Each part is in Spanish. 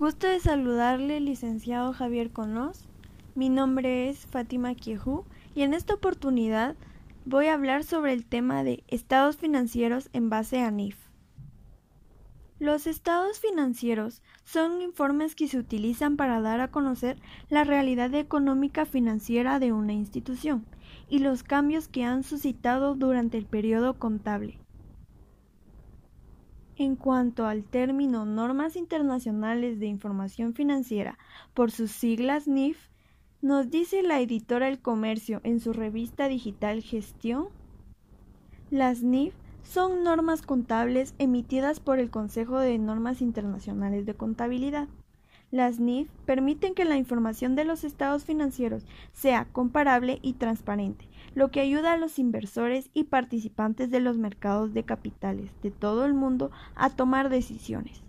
Gusto de saludarle, licenciado Javier Conos. Mi nombre es Fátima Kiehu y en esta oportunidad voy a hablar sobre el tema de estados financieros en base a NIF. Los estados financieros son informes que se utilizan para dar a conocer la realidad económica financiera de una institución y los cambios que han suscitado durante el periodo contable. En cuanto al término Normas Internacionales de Información Financiera, por sus siglas NIF, nos dice la editora El Comercio en su revista digital Gestión. Las NIF son normas contables emitidas por el Consejo de Normas Internacionales de Contabilidad. Las NIF permiten que la información de los estados financieros sea comparable y transparente, lo que ayuda a los inversores y participantes de los mercados de capitales de todo el mundo a tomar decisiones.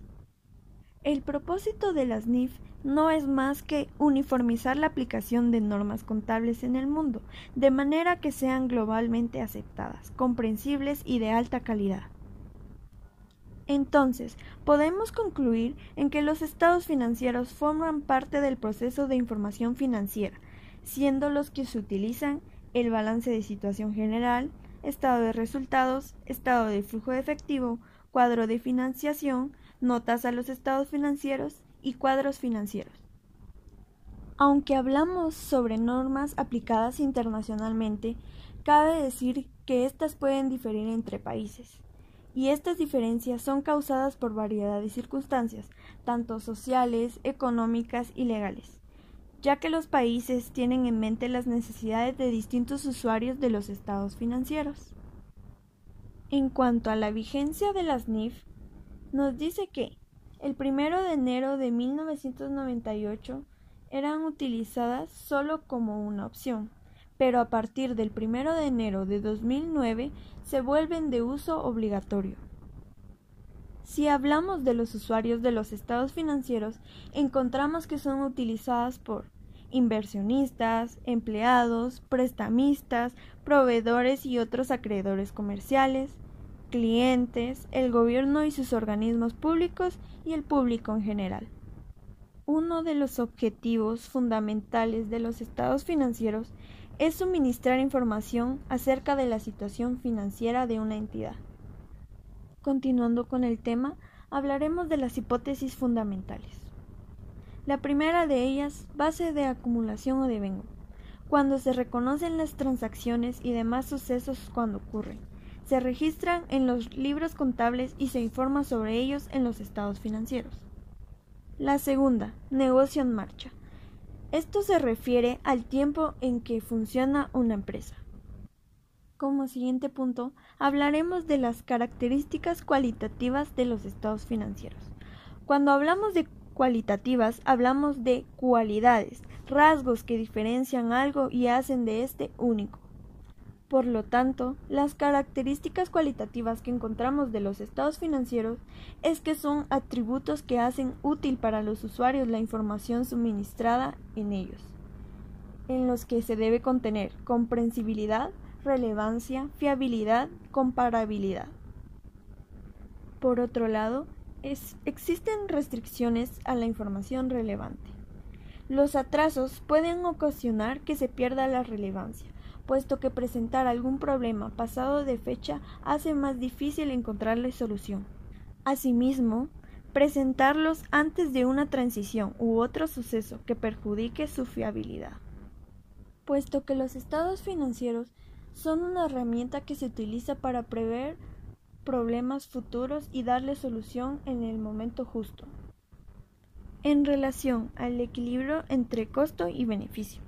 El propósito de las NIF no es más que uniformizar la aplicación de normas contables en el mundo, de manera que sean globalmente aceptadas, comprensibles y de alta calidad. Entonces, podemos concluir en que los estados financieros forman parte del proceso de información financiera, siendo los que se utilizan el balance de situación general, estado de resultados, estado de flujo de efectivo, cuadro de financiación, notas a los estados financieros y cuadros financieros. Aunque hablamos sobre normas aplicadas internacionalmente, cabe decir que éstas pueden diferir entre países y estas diferencias son causadas por variedad de circunstancias, tanto sociales, económicas y legales, ya que los países tienen en mente las necesidades de distintos usuarios de los estados financieros. En cuanto a la vigencia de las NIF, nos dice que el primero de enero de 1998 eran utilizadas solo como una opción pero a partir del 1 de enero de 2009 se vuelven de uso obligatorio. Si hablamos de los usuarios de los estados financieros, encontramos que son utilizadas por inversionistas, empleados, prestamistas, proveedores y otros acreedores comerciales, clientes, el gobierno y sus organismos públicos y el público en general. Uno de los objetivos fundamentales de los estados financieros es suministrar información acerca de la situación financiera de una entidad. Continuando con el tema, hablaremos de las hipótesis fundamentales. La primera de ellas, base de acumulación o devengo, cuando se reconocen las transacciones y demás sucesos cuando ocurren. Se registran en los libros contables y se informa sobre ellos en los estados financieros. La segunda, negocio en marcha, esto se refiere al tiempo en que funciona una empresa. Como siguiente punto, hablaremos de las características cualitativas de los estados financieros. Cuando hablamos de cualitativas, hablamos de cualidades, rasgos que diferencian algo y hacen de este único. Por lo tanto, las características cualitativas que encontramos de los estados financieros es que son atributos que hacen útil para los usuarios la información suministrada en ellos, en los que se debe contener comprensibilidad, relevancia, fiabilidad, comparabilidad. Por otro lado, existen restricciones a la información relevante. Los atrasos pueden ocasionar que se pierda la relevancia puesto que presentar algún problema pasado de fecha hace más difícil encontrarle solución. Asimismo, presentarlos antes de una transición u otro suceso que perjudique su fiabilidad. Puesto que los estados financieros son una herramienta que se utiliza para prever problemas futuros y darle solución en el momento justo. En relación al equilibrio entre costo y beneficio.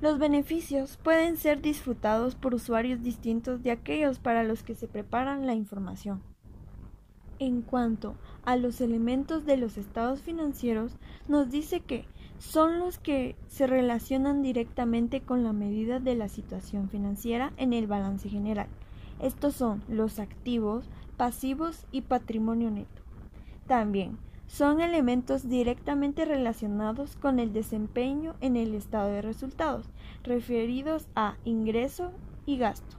Los beneficios pueden ser disfrutados por usuarios distintos de aquellos para los que se preparan la información. En cuanto a los elementos de los estados financieros, nos dice que son los que se relacionan directamente con la medida de la situación financiera en el balance general. Estos son los activos, pasivos y patrimonio neto. También son elementos directamente relacionados con el desempeño en el estado de resultados, referidos a ingreso y gasto.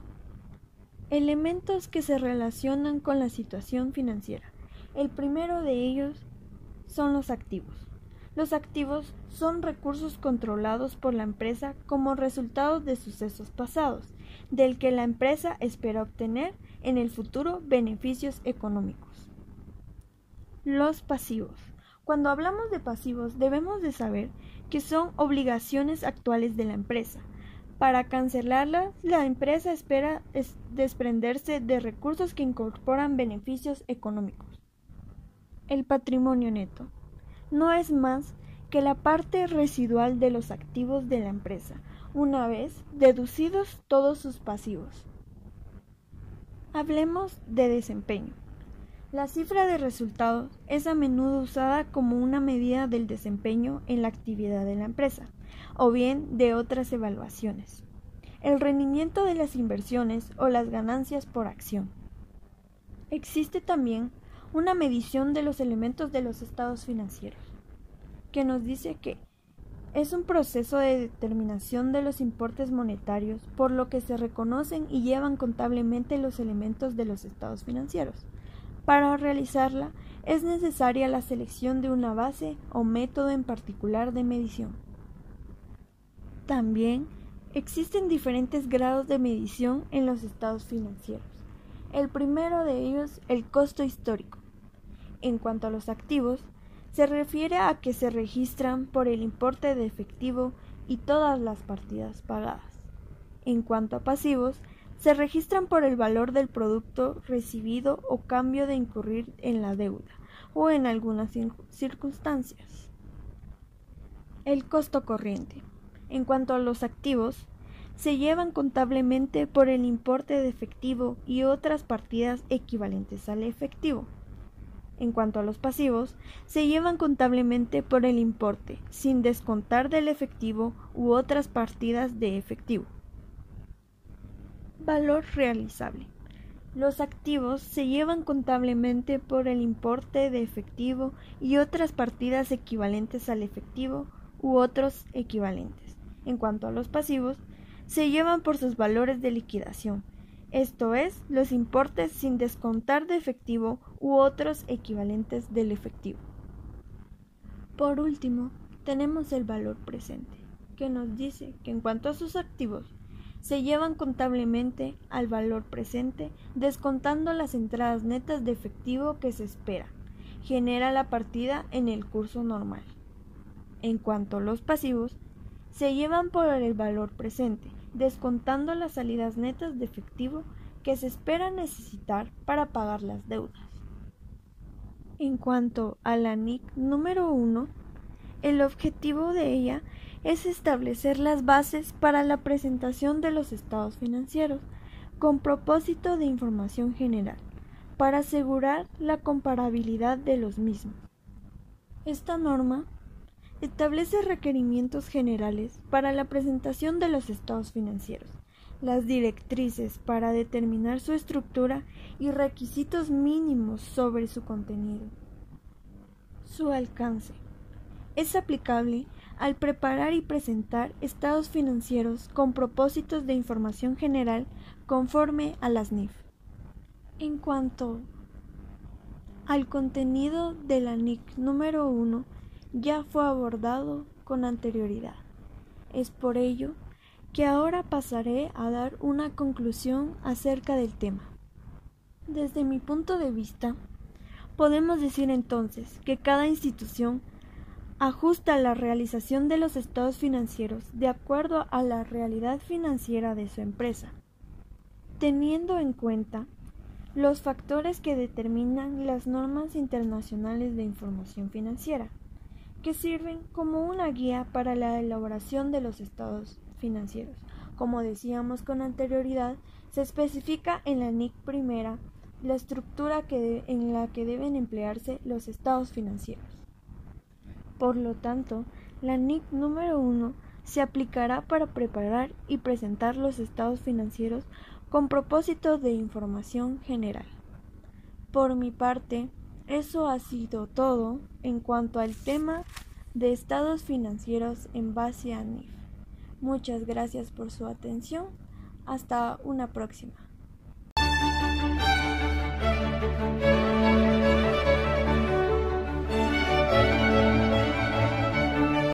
Elementos que se relacionan con la situación financiera. El primero de ellos son los activos. Los activos son recursos controlados por la empresa como resultado de sucesos pasados, del que la empresa espera obtener en el futuro beneficios económicos. Los pasivos. Cuando hablamos de pasivos debemos de saber que son obligaciones actuales de la empresa. Para cancelarlas, la empresa espera desprenderse de recursos que incorporan beneficios económicos. El patrimonio neto no es más que la parte residual de los activos de la empresa, una vez deducidos todos sus pasivos. Hablemos de desempeño. La cifra de resultados es a menudo usada como una medida del desempeño en la actividad de la empresa, o bien de otras evaluaciones. El rendimiento de las inversiones o las ganancias por acción. Existe también una medición de los elementos de los estados financieros, que nos dice que es un proceso de determinación de los importes monetarios por lo que se reconocen y llevan contablemente los elementos de los estados financieros. Para realizarla es necesaria la selección de una base o método en particular de medición. También existen diferentes grados de medición en los estados financieros. El primero de ellos, el costo histórico. En cuanto a los activos, se refiere a que se registran por el importe de efectivo y todas las partidas pagadas. En cuanto a pasivos, se registran por el valor del producto recibido o cambio de incurrir en la deuda o en algunas circunstancias. El costo corriente. En cuanto a los activos, se llevan contablemente por el importe de efectivo y otras partidas equivalentes al efectivo. En cuanto a los pasivos, se llevan contablemente por el importe, sin descontar del efectivo u otras partidas de efectivo. Valor realizable. Los activos se llevan contablemente por el importe de efectivo y otras partidas equivalentes al efectivo u otros equivalentes. En cuanto a los pasivos, se llevan por sus valores de liquidación, esto es, los importes sin descontar de efectivo u otros equivalentes del efectivo. Por último, tenemos el valor presente, que nos dice que en cuanto a sus activos, se llevan contablemente al valor presente descontando las entradas netas de efectivo que se espera. Genera la partida en el curso normal. En cuanto a los pasivos, se llevan por el valor presente, descontando las salidas netas de efectivo que se espera necesitar para pagar las deudas. En cuanto a la NIC número 1, el objetivo de ella es establecer las bases para la presentación de los estados financieros con propósito de información general, para asegurar la comparabilidad de los mismos. Esta norma establece requerimientos generales para la presentación de los estados financieros, las directrices para determinar su estructura y requisitos mínimos sobre su contenido. Su alcance es aplicable al preparar y presentar estados financieros con propósitos de información general conforme a las NIF. En cuanto al contenido de la NIC número 1, ya fue abordado con anterioridad. Es por ello que ahora pasaré a dar una conclusión acerca del tema. Desde mi punto de vista, podemos decir entonces que cada institución ajusta la realización de los estados financieros de acuerdo a la realidad financiera de su empresa, teniendo en cuenta los factores que determinan las normas internacionales de información financiera, que sirven como una guía para la elaboración de los estados financieros. Como decíamos con anterioridad, se especifica en la NIC primera la estructura en la que deben emplearse los estados financieros. Por lo tanto, la NIC número 1 se aplicará para preparar y presentar los estados financieros con propósito de información general. Por mi parte, eso ha sido todo en cuanto al tema de estados financieros en base a NIF. Muchas gracias por su atención. Hasta una próxima.